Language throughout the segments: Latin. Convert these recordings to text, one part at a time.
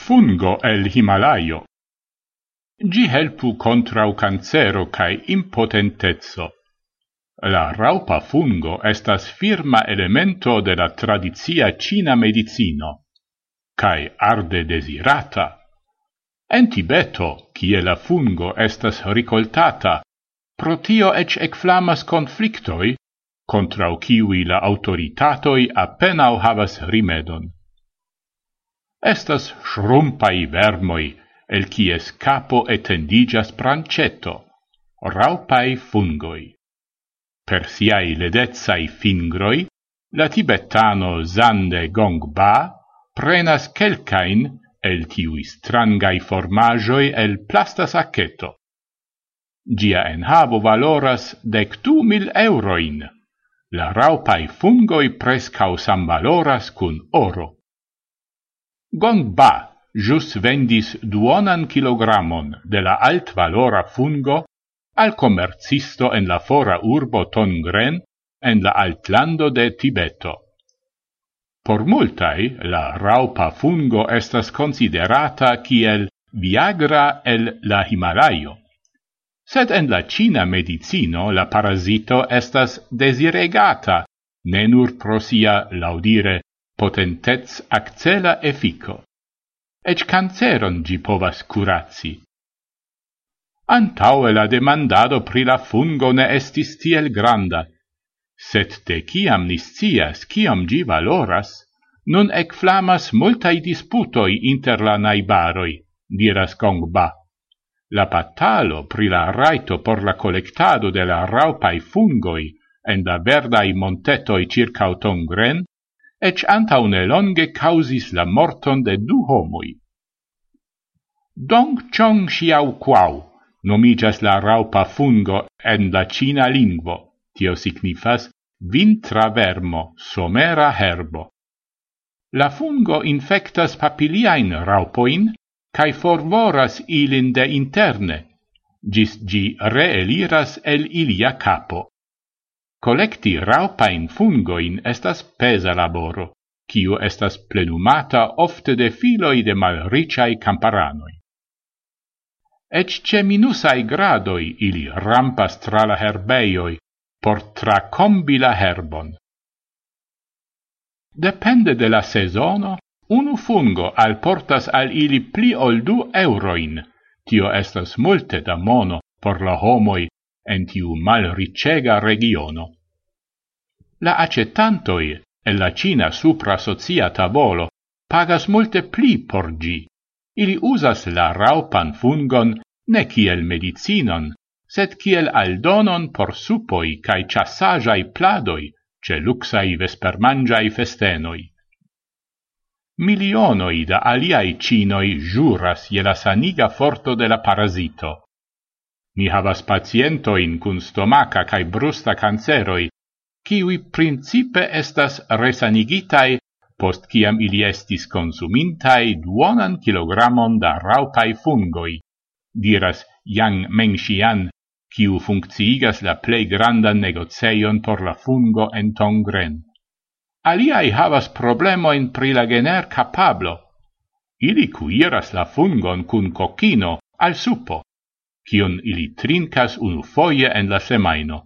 fungo el Himalaio. Gi helpu contrau cancero kai impotentezzo. La raupa fungo estas firma elemento de la tradizia Cina medicino, kai arde desirata. En Tibeto, kie la fungo estas ricoltata, protio ec ecflamas conflictoi, contrau kiwi la autoritatoi appenao havas rimedon. Estas shrumpai vermoi, el cies capo etendigas prancetto, raupai fungoi. Per siai ledezai fingroi, la tibetano Zande Gongba prenas quelcain el tiui strangai formagioi el plasta sacchetto. Gia en havo valoras dec du mil euroin. La raupai fungoi prescau sam valoras cun oro. Gongba jus vendis duonan kilogramon de la altvalora fungo al commercisto en la fora urbo Tongren en la altlando de Tibeto. Por multai, la raupa fungo estas considerata kiel Viagra el la Himalaio. Sed en la Cina medicino la parasito estas desiregata, ne nur pro sia laudire potentez accela effico. Ec canceron gi povas curaci. Antaue la demandado pri la fungo ne estis tiel granda, set de ciam niscias ciam gi valoras, nun ec flamas multai disputoi inter la naibaroi, diras Gongba. La patalo pri la raito por la collectado de la raupai fungoi en la verdai montetoi circa Tongren ec antaune longe causis la morton de du homoi. Dong Chong Xiao Quao nomigas la raupa fungo en la cina lingvo, tio signifas vintra vermo, somera herbo. La fungo infectas papiliain raupoin, cae forvoras ilin de interne, gis gi reeliras el ilia capo. Collecti raupain fungoin estas pesa laboro, kiu estas plenumata ofte de filoi de malriciai camparanoi. Ec ce minusai gradoi ili rampas tra la herbeioi, por tracombi la herbon. Depende de la sezono, unu fungo alportas al ili pli ol du euroin, tio estas multe da mono por la homoi en tiu malricega regiono. La accettantoi e la Cina supra socia tavolo pagas multe pli por gi. Ili usas la raupan fungon ne kiel medicinon, sed kiel aldonon por supoi cae chassajai pladoi, ce luxai vespermangiai festenoi. Milionoi da aliai cinoi juras je la saniga forto de la parasito. Ni havas pacientoin cun stomaca cae brusta canceroi, kiwi principe estas resanigitai post ciam ili estis consumintai duonan kilogramon da raupai fungoi, diras Yang Mengxian, kiu funkciigas la plei grandan negoceion por la fungo en Tongren. Aliai havas problemoin pri la gener capablo. Ili cuiras la fungon cun cochino al supo kion ili trincas unu foie en la semaino.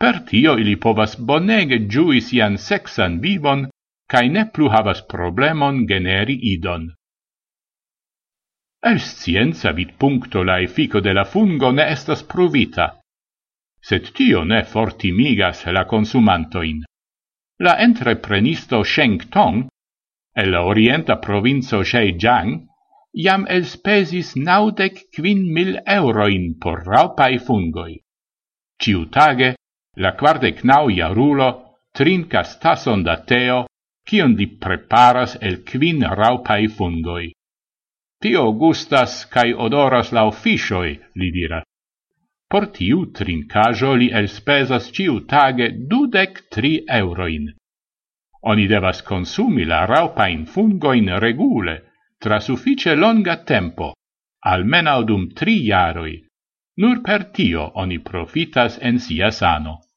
Per tio ili povas bonege giui sian sexan vivon, cae ne plu havas problemon generi idon. El scienza vid puncto la effico de la fungo ne estas pruvita, sed tio ne fortimigas la consumantoin. La entreprenisto Sheng Tong, el la orienta provinco Shejiang, iam elspesis naudec quin mil euroin por raupai fungoi. Ciutage, la quardec nau iarulo trincas tason da teo, cion di preparas el quin raupai fungoi. Tio gustas cae odoras la officioi, li dira. Por tiu trincajo li elspesas ciutage dudec tri euroin. Oni devas consumi la raupain fungoin regule, tra suffice longa tempo, almena odum tri jaroi, nur per tio oni profitas en sia sano.